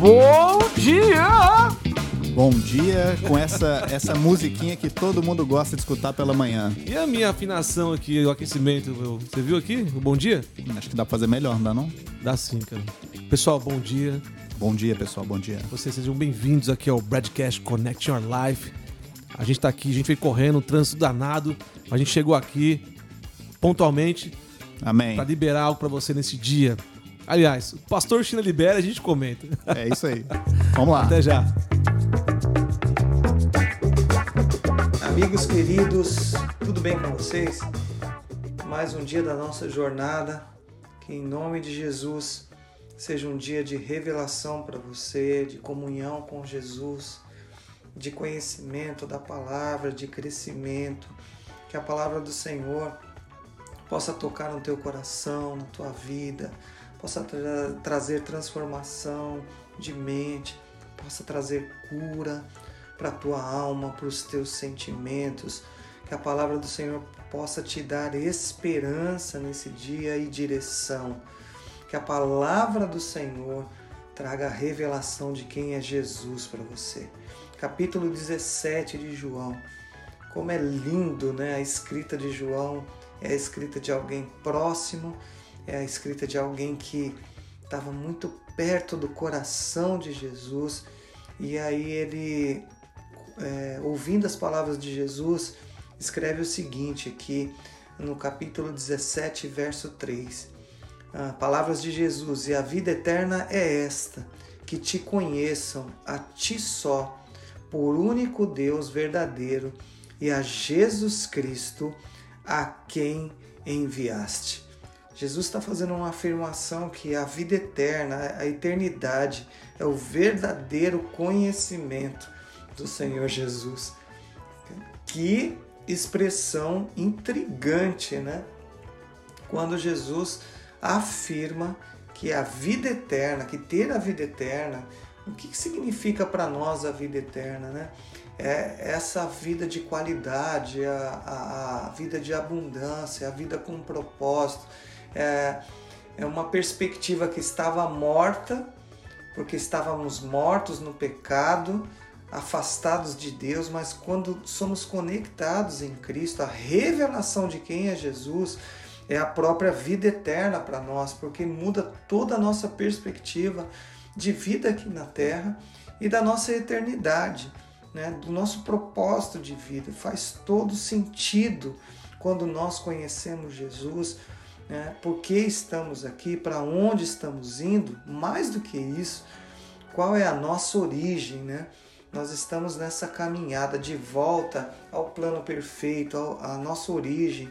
Bom dia! Bom dia com essa, essa musiquinha que todo mundo gosta de escutar pela manhã. E a minha afinação aqui, o aquecimento, você viu aqui? O bom dia? Acho que dá pra fazer melhor, não dá não? Dá sim, cara. Pessoal, bom dia. Bom dia, pessoal, bom dia. Vocês sejam bem-vindos aqui ao Broadcast Connect Your Life. A gente tá aqui, a gente veio correndo, um trânsito danado. A gente chegou aqui pontualmente Amém. para liberar algo para você nesse dia. Aliás, o pastor China libera, a gente comenta. É isso aí. Vamos lá. Até já. Amigos queridos, tudo bem com vocês? Mais um dia da nossa jornada. Que em nome de Jesus seja um dia de revelação para você, de comunhão com Jesus, de conhecimento da palavra, de crescimento. Que a palavra do Senhor possa tocar no teu coração, na tua vida, possa tra trazer transformação de mente, possa trazer cura para a tua alma, para os teus sentimentos, que a palavra do Senhor possa te dar esperança nesse dia e direção, que a palavra do Senhor traga a revelação de quem é Jesus para você. Capítulo 17 de João. Como é lindo, né? A escrita de João é a escrita de alguém próximo, é a escrita de alguém que estava muito perto do coração de Jesus. E aí ele é, ouvindo as palavras de Jesus, escreve o seguinte aqui no capítulo 17, verso 3. Ah, palavras de Jesus: E a vida eterna é esta, que te conheçam a ti só, por único Deus verdadeiro, e a Jesus Cristo, a quem enviaste. Jesus está fazendo uma afirmação que a vida eterna, a eternidade, é o verdadeiro conhecimento do Senhor Jesus. Que expressão intrigante, né? Quando Jesus afirma que a vida eterna, que ter a vida eterna, o que significa para nós a vida eterna, né? É essa vida de qualidade, a, a, a vida de abundância, a vida com propósito. É, é uma perspectiva que estava morta, porque estávamos mortos no pecado, afastados de Deus, mas quando somos conectados em Cristo, a revelação de quem é Jesus é a própria vida eterna para nós, porque muda toda a nossa perspectiva de vida aqui na terra e da nossa eternidade, né? do nosso propósito de vida. Faz todo sentido quando nós conhecemos Jesus, né? por que estamos aqui, para onde estamos indo, mais do que isso, qual é a nossa origem, né? nós estamos nessa caminhada de volta ao plano perfeito, à nossa origem,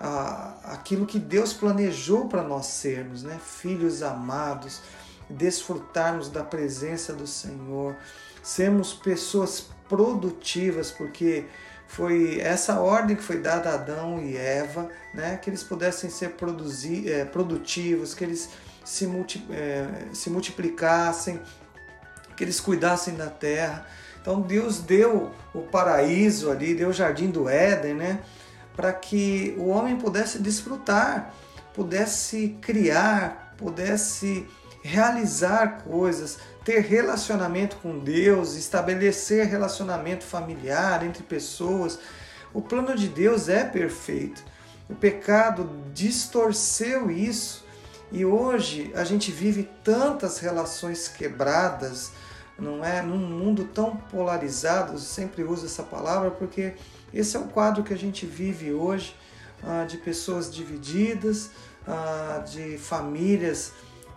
a, aquilo que Deus planejou para nós sermos, né? filhos amados, desfrutarmos da presença do Senhor, sermos pessoas produtivas, porque foi essa ordem que foi dada a Adão e Eva, né? que eles pudessem ser produzir, é, produtivos, que eles se, multi, é, se multiplicassem, que eles cuidassem da terra. Então Deus deu o paraíso ali, deu o jardim do Éden, né? Para que o homem pudesse desfrutar, pudesse criar, pudesse realizar coisas, ter relacionamento com Deus, estabelecer relacionamento familiar entre pessoas. O plano de Deus é perfeito. O pecado distorceu isso e hoje a gente vive tantas relações quebradas, não é? Num mundo tão polarizado, eu sempre uso essa palavra porque esse é o quadro que a gente vive hoje, ah, de pessoas divididas, ah, de famílias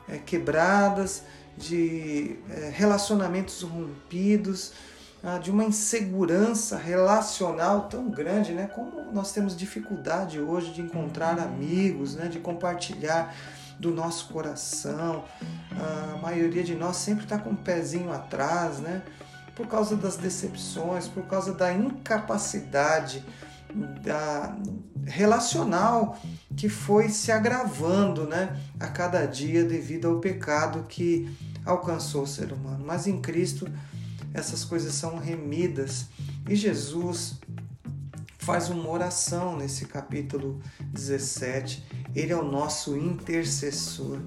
eh, quebradas, de eh, relacionamentos rompidos, ah, de uma insegurança relacional tão grande, né? Como nós temos dificuldade hoje de encontrar uhum. amigos, né? De compartilhar do nosso coração. A maioria de nós sempre está com o um pezinho atrás, né? Por causa das decepções, por causa da incapacidade da relacional que foi se agravando, né, a cada dia devido ao pecado que alcançou o ser humano. Mas em Cristo essas coisas são remidas e Jesus faz uma oração nesse capítulo 17 ele é o nosso intercessor.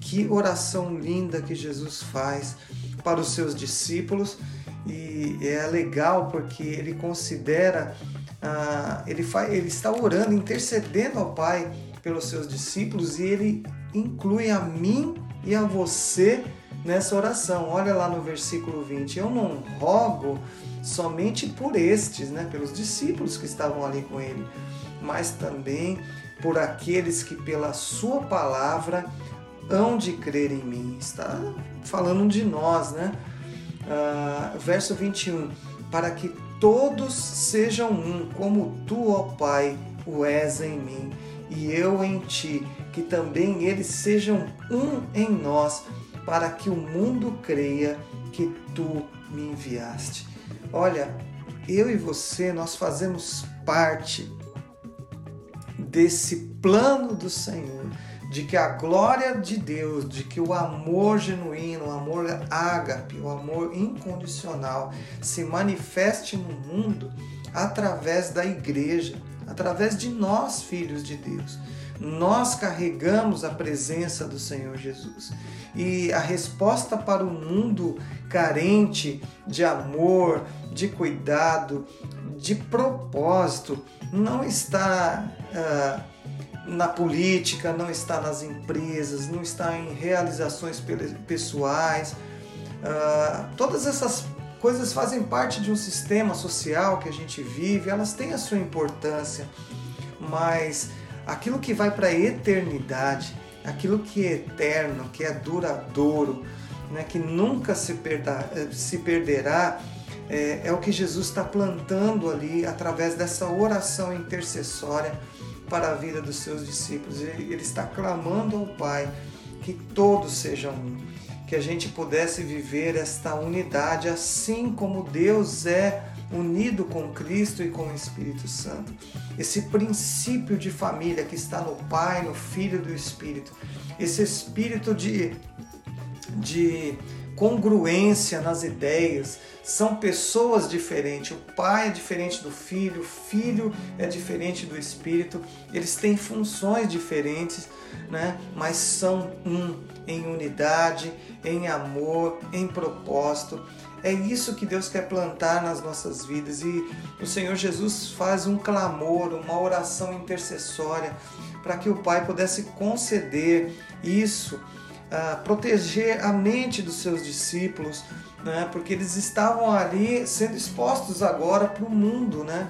Que oração linda que Jesus faz para os seus discípulos e é legal porque ele considera, ah, ele, faz, ele está orando, intercedendo ao Pai pelos seus discípulos e ele inclui a mim e a você nessa oração. Olha lá no versículo 20: Eu não rogo somente por estes, né, pelos discípulos que estavam ali com ele, mas também por aqueles que pela sua palavra hão de crer em mim. Está falando de nós, né? Uh, verso 21: Para que todos sejam um, como tu, ó Pai, o és em mim, e eu em ti, que também eles sejam um em nós, para que o mundo creia que tu me enviaste. Olha, eu e você, nós fazemos parte desse plano do Senhor, de que a glória de Deus, de que o amor genuíno, o amor ágape, o amor incondicional se manifeste no mundo através da igreja, através de nós, filhos de Deus. Nós carregamos a presença do Senhor Jesus. E a resposta para o mundo carente de amor, de cuidado, de propósito, não está uh, na política, não está nas empresas, não está em realizações pessoais. Uh, todas essas coisas fazem parte de um sistema social que a gente vive, elas têm a sua importância, mas aquilo que vai para a eternidade, aquilo que é eterno, que é duradouro, né, que nunca se, perda, se perderá, é, é o que Jesus está plantando ali através dessa oração intercessória para a vida dos seus discípulos. Ele, ele está clamando ao Pai que todos sejam um, que a gente pudesse viver esta unidade assim como Deus é unido com Cristo e com o Espírito Santo. Esse princípio de família que está no Pai, no Filho e do Espírito. Esse espírito de, de congruência nas ideias, são pessoas diferentes. O pai é diferente do filho, o filho é diferente do espírito. Eles têm funções diferentes, né? mas são um em unidade, em amor, em propósito. É isso que Deus quer plantar nas nossas vidas e o Senhor Jesus faz um clamor, uma oração intercessória para que o Pai pudesse conceder isso, proteger a mente dos seus discípulos, né? porque eles estavam ali sendo expostos agora para o mundo, né?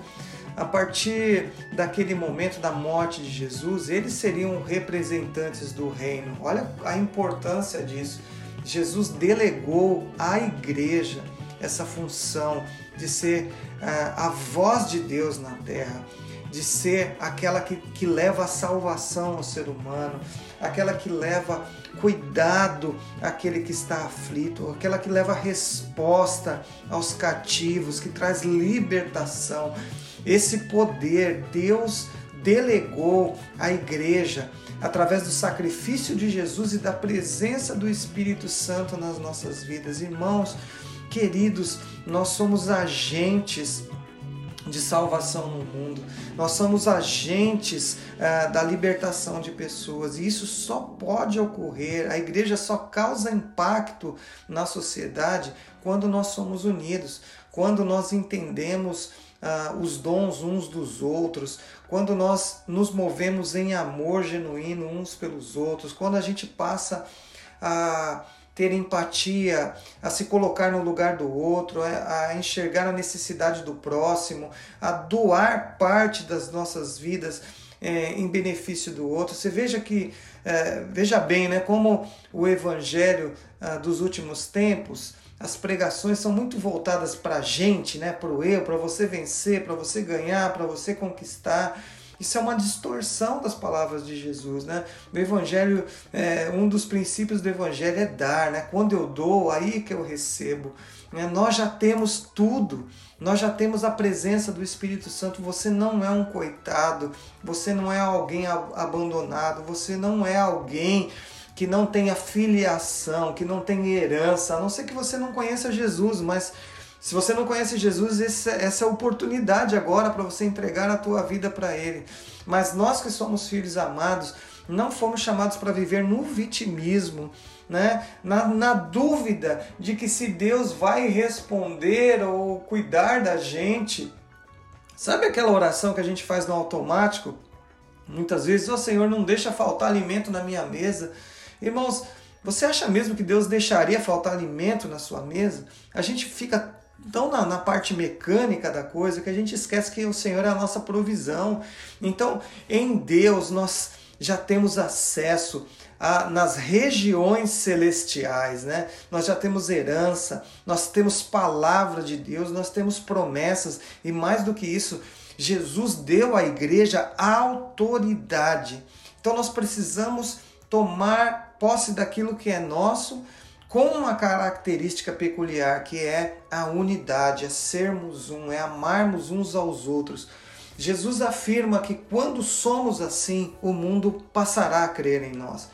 A partir daquele momento da morte de Jesus, eles seriam representantes do reino. Olha a importância disso. Jesus delegou à igreja essa função de ser uh, a voz de Deus na terra, de ser aquela que, que leva a salvação ao ser humano, aquela que leva cuidado àquele que está aflito, aquela que leva resposta aos cativos, que traz libertação. Esse poder Deus delegou à igreja através do sacrifício de Jesus e da presença do Espírito Santo nas nossas vidas. Irmãos, queridos, nós somos agentes de salvação no mundo. Nós somos agentes da libertação de pessoas e isso só pode ocorrer. A igreja só causa impacto na sociedade quando nós somos unidos, quando nós entendemos uh, os dons uns dos outros, quando nós nos movemos em amor genuíno uns pelos outros, quando a gente passa a ter empatia, a se colocar no lugar do outro, a, enxergar a necessidade do próximo, a doar parte das nossas vidas é, em benefício do outro. Você veja que, é, veja bem, né, como o evangelho ah, dos últimos tempos, as pregações são muito voltadas para a gente, né, para o eu, para você vencer, para você ganhar, para você conquistar. Isso é uma distorção das palavras de Jesus, né? O Evangelho, é, um dos princípios do Evangelho é dar, né? Quando eu dou, aí que eu recebo. Né? Nós já temos tudo, nós já temos a presença do Espírito Santo. Você não é um coitado, você não é alguém abandonado, você não é alguém que não tenha filiação, que não tenha herança, a não ser que você não conheça Jesus, mas se você não conhece Jesus, essa é a oportunidade agora para você entregar a tua vida para Ele. Mas nós que somos filhos amados, não fomos chamados para viver no vitimismo, né? Na, na dúvida de que se Deus vai responder ou cuidar da gente. Sabe aquela oração que a gente faz no automático? Muitas vezes, ó oh, Senhor, não deixa faltar alimento na minha mesa. Irmãos, você acha mesmo que Deus deixaria faltar alimento na sua mesa? A gente fica tão na, na, parte mecânica da coisa que a gente esquece que o Senhor é a nossa provisão. Então, em Deus, nós já temos acesso a, nas regiões celestiais, né? Nós já temos herança, nós temos palavra de Deus, nós temos promessas e mais do que isso, Jesus deu à igreja autoridade. Então nós precisamos tomar posse daquilo que é nosso, com uma característica peculiar que é a unidade, é sermos um, é amarmos uns aos outros. Jesus afirma que quando somos assim, o mundo passará a crer em nós.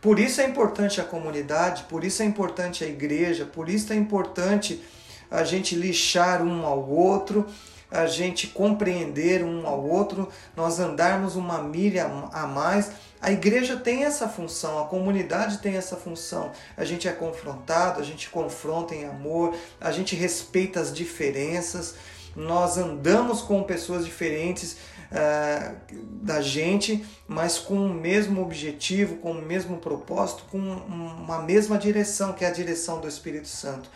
Por isso é importante a comunidade, por isso é importante a igreja, por isso é importante a gente lixar um ao outro, a gente compreender um ao outro, nós andarmos uma milha a mais. A igreja tem essa função, a comunidade tem essa função. A gente é confrontado, a gente confronta em amor, a gente respeita as diferenças, nós andamos com pessoas diferentes. Uh, da gente, mas com o mesmo objetivo, com o mesmo propósito, com uma mesma direção, que é a direção do Espírito Santo.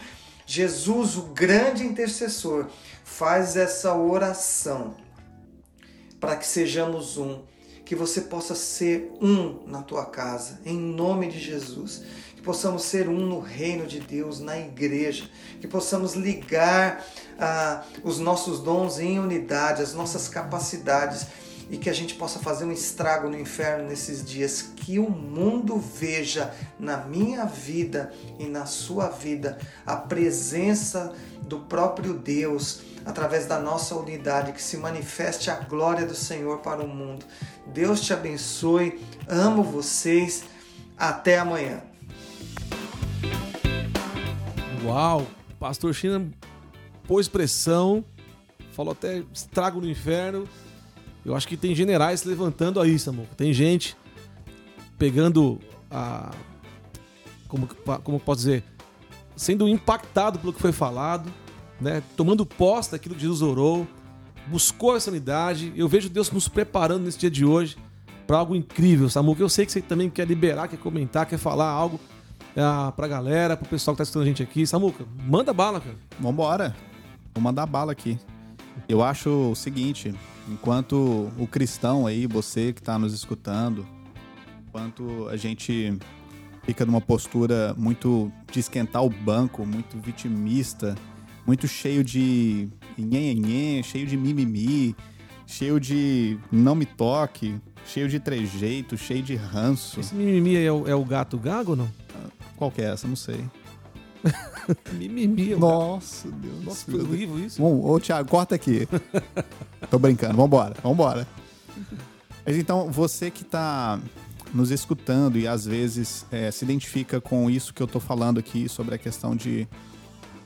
Jesus, o grande intercessor, faz essa oração para que sejamos um, que você possa ser um na tua casa, em nome de Jesus. Que possamos ser um no reino de Deus, na igreja, que possamos ligar ah, os nossos dons em unidade, as nossas capacidades. E que a gente possa fazer um estrago no inferno nesses dias, que o mundo veja na minha vida e na sua vida a presença do próprio Deus através da nossa unidade, que se manifeste a glória do Senhor para o mundo. Deus te abençoe, amo vocês, até amanhã. Uau, Pastor China pôs pressão, falou até estrago no inferno. Eu acho que tem generais se levantando aí, Samu. Tem gente pegando a. Como, como posso dizer? Sendo impactado pelo que foi falado, né? tomando posse daquilo que Jesus orou, buscou essa unidade. Eu vejo Deus nos preparando nesse dia de hoje para algo incrível, Samu. Que eu sei que você também quer liberar, quer comentar, quer falar algo é, pra galera, pro pessoal que tá escutando a gente aqui. Samuca, manda bala, cara. Vambora. Vou mandar bala aqui. Eu acho o seguinte, enquanto o cristão aí, você que está nos escutando, enquanto a gente fica numa postura muito de esquentar o banco, muito vitimista, muito cheio de nhenhenhen, cheio de mimimi, cheio de não me toque, cheio de trejeito, cheio de ranço. Esse mimimi é o, é o gato gago ou não? Qual que é essa? Não sei. Mimimi. Nossa, Deus. Nossa, foi horrível isso. Bom, ô, Thiago, corta aqui. Tô brincando. Vambora, vambora. Mas então, você que tá nos escutando e às vezes é, se identifica com isso que eu tô falando aqui sobre a questão de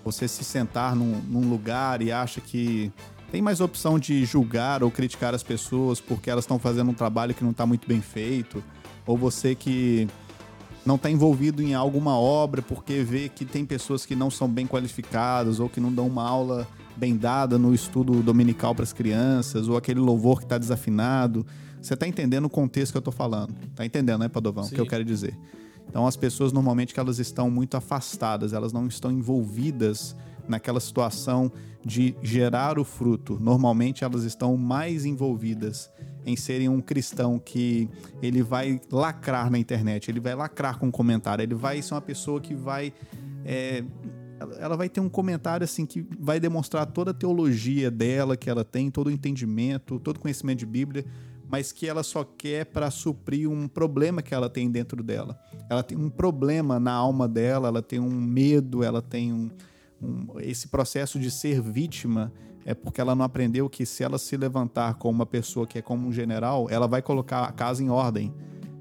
você se sentar num, num lugar e acha que tem mais opção de julgar ou criticar as pessoas porque elas estão fazendo um trabalho que não está muito bem feito, ou você que não está envolvido em alguma obra porque vê que tem pessoas que não são bem qualificadas ou que não dão uma aula bem dada no estudo dominical para as crianças, ou aquele louvor que está desafinado. Você está entendendo o contexto que eu estou falando? Está entendendo, né, Padovão? Sim. O que eu quero dizer. Então, as pessoas normalmente que elas estão muito afastadas, elas não estão envolvidas naquela situação de gerar o fruto. Normalmente elas estão mais envolvidas em serem um cristão que ele vai lacrar na internet, ele vai lacrar com um comentário, ele vai ser uma pessoa que vai. É, ela vai ter um comentário assim que vai demonstrar toda a teologia dela que ela tem, todo o entendimento, todo o conhecimento de Bíblia, mas que ela só quer para suprir um problema que ela tem dentro dela. Ela tem um problema na alma dela, ela tem um medo, ela tem um, um esse processo de ser vítima é porque ela não aprendeu que se ela se levantar como uma pessoa que é como um general, ela vai colocar a casa em ordem.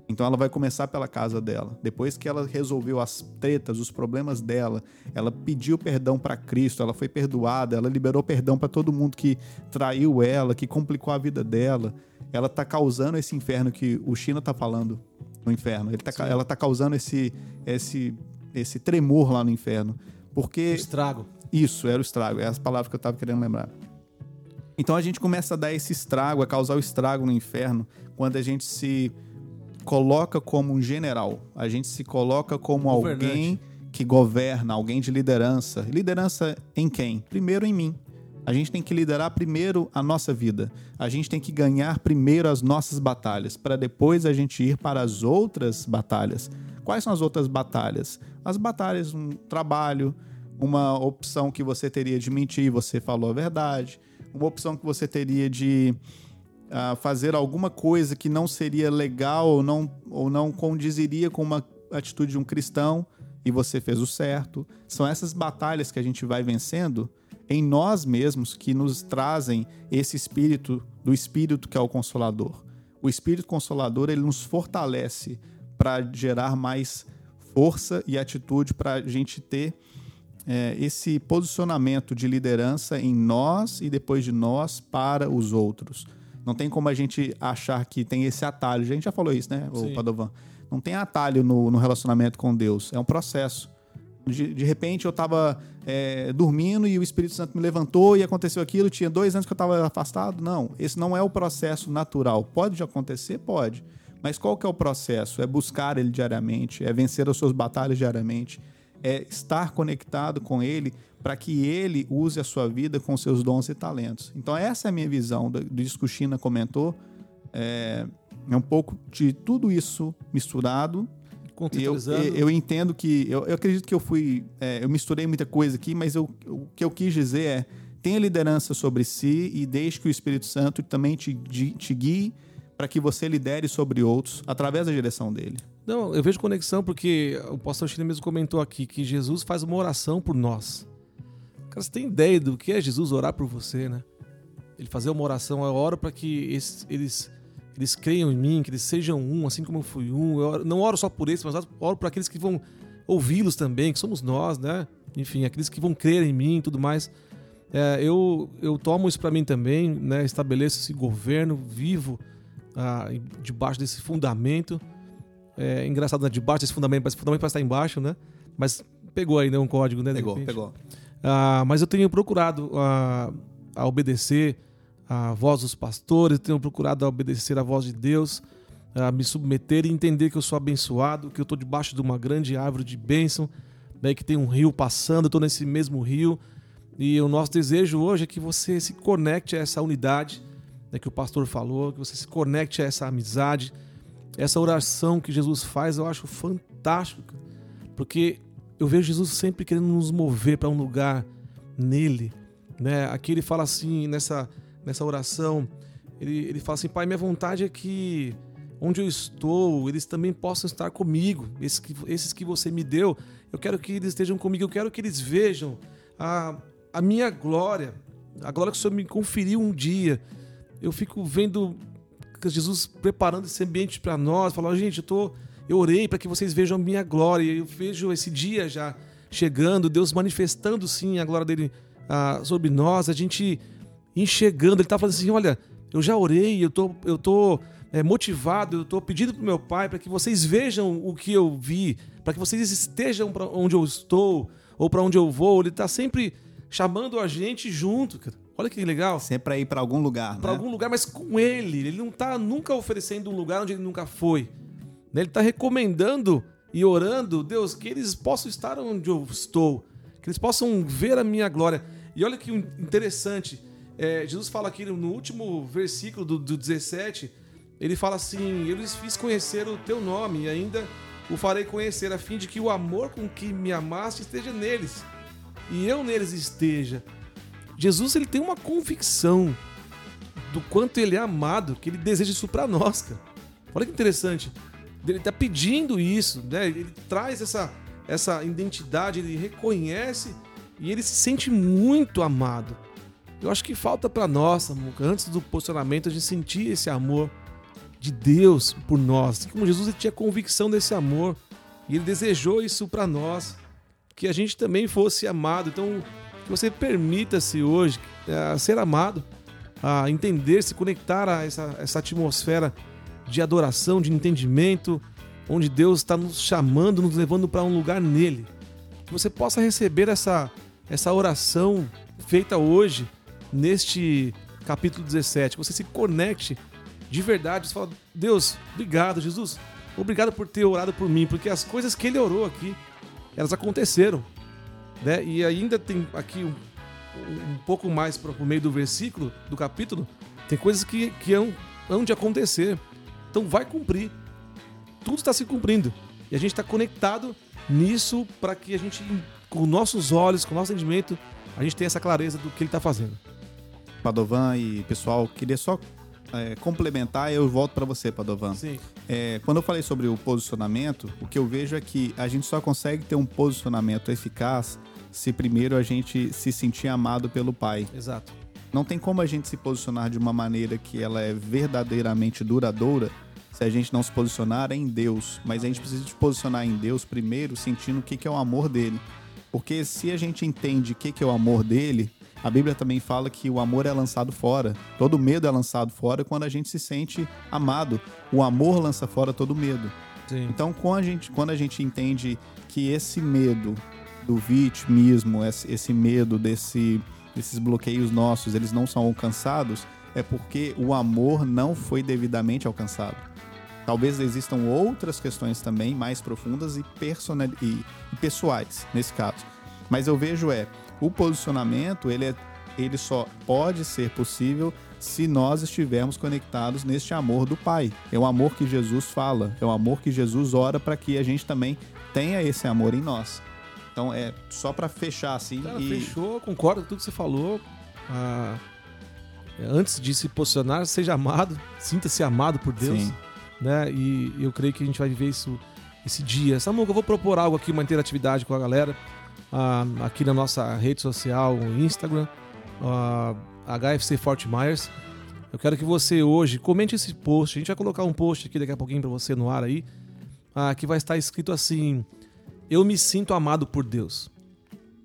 Então ela vai começar pela casa dela. Depois que ela resolveu as tretas, os problemas dela, ela pediu perdão para Cristo, ela foi perdoada, ela liberou perdão para todo mundo que traiu ela, que complicou a vida dela. Ela tá causando esse inferno que o China tá falando no inferno. Tá, ela está causando esse, esse, esse tremor lá no inferno. Porque. O estrago. Isso, era o estrago. É as palavras que eu estava querendo lembrar. Então a gente começa a dar esse estrago, a causar o estrago no inferno, quando a gente se coloca como um general. A gente se coloca como Governante. alguém que governa, alguém de liderança. Liderança em quem? Primeiro em mim. A gente tem que liderar primeiro a nossa vida. A gente tem que ganhar primeiro as nossas batalhas, para depois a gente ir para as outras batalhas. Quais são as outras batalhas? As batalhas, um trabalho, uma opção que você teria de mentir, você falou a verdade, uma opção que você teria de uh, fazer alguma coisa que não seria legal ou não, ou não condiziria com uma atitude de um cristão e você fez o certo. São essas batalhas que a gente vai vencendo em nós mesmos que nos trazem esse espírito do espírito que é o consolador. O espírito consolador ele nos fortalece para gerar mais força e atitude para a gente ter é, esse posicionamento de liderança em nós e depois de nós para os outros. Não tem como a gente achar que tem esse atalho. A gente já falou isso, né, o Padovan? Não tem atalho no, no relacionamento com Deus. É um processo. De, de repente eu estava é, dormindo e o Espírito Santo me levantou e aconteceu aquilo. Tinha dois anos que eu estava afastado. Não, esse não é o processo natural. Pode acontecer? Pode. Mas qual que é o processo? É buscar ele diariamente, é vencer as suas batalhas diariamente, é estar conectado com ele para que ele use a sua vida com seus dons e talentos. Então essa é a minha visão do, disso que o China comentou. É, é um pouco de tudo isso misturado eu, eu entendo que. Eu, eu, acredito que eu fui. É, eu misturei muita coisa aqui, mas eu, o que eu quis dizer é: tenha liderança sobre si e deixe que o Espírito Santo também te, te guie para que você lidere sobre outros através da direção dele. Não, eu vejo conexão porque o pastor Chile mesmo comentou aqui que Jesus faz uma oração por nós. Cara, você tem ideia do que é Jesus orar por você, né? Ele fazer uma oração, eu oro para que eles, eles eles creiam em mim, que eles sejam um, assim como eu fui um. Eu oro, não oro só por eles, mas oro por aqueles que vão ouvi-los também, que somos nós, né? Enfim, aqueles que vão crer em mim e tudo mais. É, eu, eu tomo isso para mim também, né? Estabeleço esse governo vivo ah, debaixo desse fundamento. É engraçado, né? Debaixo desse fundamento, mas o fundamento parece estar embaixo, né? Mas pegou aí, né? Um código, né? Pegou, pegou. Ah, mas eu tenho procurado ah, a obedecer a voz dos pastores, tenho procurado obedecer a voz de Deus, a me submeter e entender que eu sou abençoado, que eu estou debaixo de uma grande árvore de bênção, né, que tem um rio passando, eu estou nesse mesmo rio. E o nosso desejo hoje é que você se conecte a essa unidade né, que o pastor falou, que você se conecte a essa amizade. Essa oração que Jesus faz eu acho fantástico, porque eu vejo Jesus sempre querendo nos mover para um lugar nele. Né? Aqui ele fala assim, nessa nessa oração, ele, ele fala assim: Pai, minha vontade é que onde eu estou, eles também possam estar comigo. Esses que, esses que você me deu, eu quero que eles estejam comigo, eu quero que eles vejam a, a minha glória, a glória que o Senhor me conferiu um dia. Eu fico vendo Jesus preparando esse ambiente para nós, falando, gente, eu, tô, eu orei para que vocês vejam a minha glória, eu vejo esse dia já chegando, Deus manifestando sim a glória dele ah, sobre nós, a gente enxergando, ele tá falando assim: olha, eu já orei, eu tô, eu tô é, motivado, eu tô pedindo pro meu pai para que vocês vejam o que eu vi, para que vocês estejam para onde eu estou ou para onde eu vou. Ele tá sempre chamando a gente junto, cara. Olha que legal. Sempre para ir para algum lugar, Para né? algum lugar, mas com ele. Ele não tá nunca oferecendo um lugar onde ele nunca foi. Ele tá recomendando e orando, Deus, que eles possam estar onde eu estou, que eles possam ver a minha glória. E olha que interessante, é, Jesus fala aqui no último versículo do, do 17, ele fala assim: Eu lhes fiz conhecer o teu nome e ainda o farei conhecer, a fim de que o amor com que me amaste esteja neles e eu neles esteja. Jesus ele tem uma convicção do quanto ele é amado, que ele deseja isso para nós, cara. Olha que interessante. Ele está pedindo isso, né? Ele traz essa, essa identidade, ele reconhece e ele se sente muito amado. Eu acho que falta para nós, antes do posicionamento, a gente sentir esse amor de Deus por nós. Assim como Jesus tinha convicção desse amor e ele desejou isso para nós, que a gente também fosse amado. Então, que você permita-se hoje a ser amado, a entender, se conectar a essa, essa atmosfera de adoração, de entendimento, onde Deus está nos chamando, nos levando para um lugar nele. Que você possa receber essa, essa oração feita hoje, neste capítulo 17. Que você se conecte de verdade. Você fala, Deus, obrigado, Jesus. Obrigado por ter orado por mim, porque as coisas que ele orou aqui, elas aconteceram. Né? E ainda tem aqui um, um pouco mais para o meio do versículo, do capítulo, tem coisas que, que hão, hão de acontecer. Então vai cumprir. Tudo está se cumprindo. E a gente está conectado nisso para que a gente, com nossos olhos, com nosso entendimento, a gente tenha essa clareza do que ele está fazendo. Padovan e pessoal, queria só é, complementar e eu volto para você, Padovan. Sim. É, quando eu falei sobre o posicionamento, o que eu vejo é que a gente só consegue ter um posicionamento eficaz se primeiro a gente se sentir amado pelo Pai. Exato. Não tem como a gente se posicionar de uma maneira que ela é verdadeiramente duradoura se a gente não se posicionar em Deus. Mas a gente precisa se posicionar em Deus primeiro, sentindo o que é o amor dele. Porque se a gente entende o que é o amor dele, a Bíblia também fala que o amor é lançado fora. Todo medo é lançado fora quando a gente se sente amado. O amor lança fora todo medo. Sim. Então, quando a, gente, quando a gente entende que esse medo do vitimismo, esse, esse medo desse, desses bloqueios nossos, eles não são alcançados, é porque o amor não foi devidamente alcançado. Talvez existam outras questões também mais profundas e, personal, e, e pessoais nesse caso. Mas eu vejo é o posicionamento ele, é, ele só pode ser possível se nós estivermos conectados neste amor do Pai. É o amor que Jesus fala, é o amor que Jesus ora para que a gente também tenha esse amor em nós. Então é só para fechar assim. Cara, e... fechou, concordo com tudo que você falou. Ah, antes de se posicionar, seja amado, sinta-se amado por Deus. Sim. Né? E eu creio que a gente vai viver isso esse dia. Samuca, eu vou propor algo aqui, uma interatividade com a galera. ah, aqui na nossa rede social, Instagram, ah, HFC Fort Myers. Eu quero que você hoje comente esse post. A gente vai colocar um post aqui daqui a pouquinho para você no ar aí, ah, que vai estar escrito assim: Eu me sinto amado por Deus.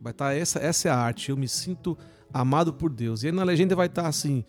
Vai estar essa, essa é a arte. Eu me sinto amado por Deus. E aí na legenda vai estar assim: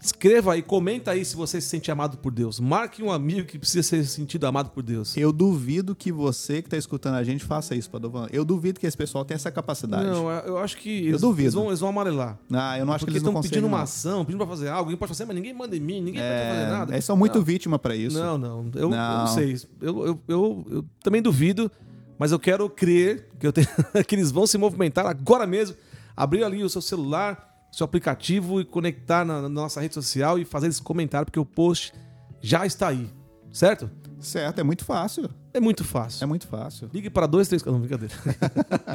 Escreva aí, comenta aí se você se sente amado por Deus. Marque um amigo que precisa ser sentido amado por Deus. Eu duvido que você que está escutando a gente faça isso, Padovan. Eu duvido que esse pessoal tenha essa capacidade. Não, eu acho que eles, duvido. eles vão, eles vão amarelar. Ah, eu não acho Porque que eles não estão conseguem. pedindo uma não. ação, pedindo pra fazer algo. Alguém pode fazer, mas ninguém manda em mim, ninguém pode fazer nada. É, eles são muito Não. vítima para isso. Não, não. Eu eu não, Não. sei. Eu, eu, eu, eu também duvido, mas eu quero crer que, eu tenho, que eles vão se movimentar agora mesmo. Abrir ali o seu celular, seu aplicativo e conectar na, na nossa rede social e fazer esse comentário, porque o post já está aí. Certo? Certo, é muito fácil. É muito fácil. É muito fácil. Ligue para dois, três. Não, brincadeira.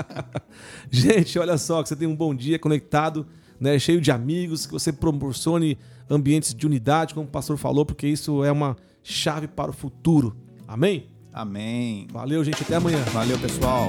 Gente, olha só, que você tenha um bom dia conectado, né, cheio de amigos, que você proporcione ambientes de unidade, como o pastor falou, porque isso é uma chave para o futuro. Amém? Amém. Valeu, gente. Até amanhã. Valeu, pessoal.